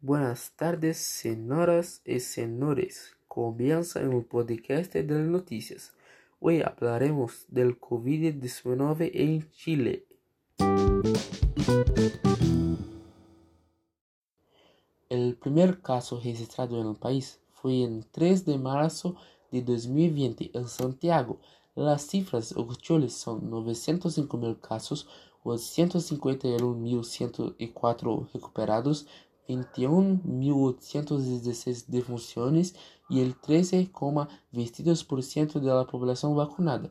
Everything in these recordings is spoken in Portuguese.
Buenas tardes, señoras y señores. Comienza el podcast de noticias. Hoy hablaremos del COVID-19 en Chile. El primer caso registrado en el país fue el 3 de marzo de 2020 en Santiago. Las cifras oficiales son 905.000 casos, 851.104 recuperados, 21.816 defunciones y el 13,22% de la población vacunada.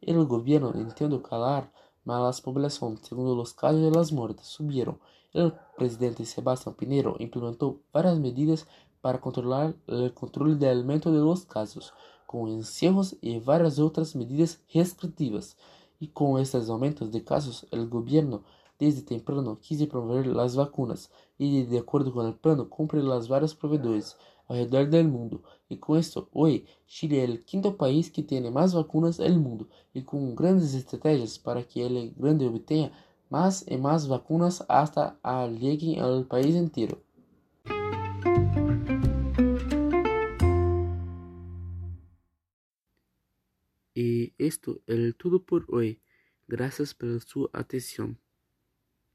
El gobierno intentó calar mas la población, segundo los casos de las muertes, subieron. El presidente Sebastián Pinero implementó varias medidas para controlar el control del aumento de los casos, con encierros y varias otras medidas restrictivas. Y con estos aumentos de casos, el gobierno desde temprano quise promover las vacunas y de acuerdo con el plano cumple las varios proveedores alrededor del mundo. Y con esto, hoy Chile es el quinto país que tiene más vacunas del mundo y con grandes estrategias para que el grande obtenga más y más vacunas hasta lleguen al país entero. Y esto es todo por hoy. Gracias por su atención.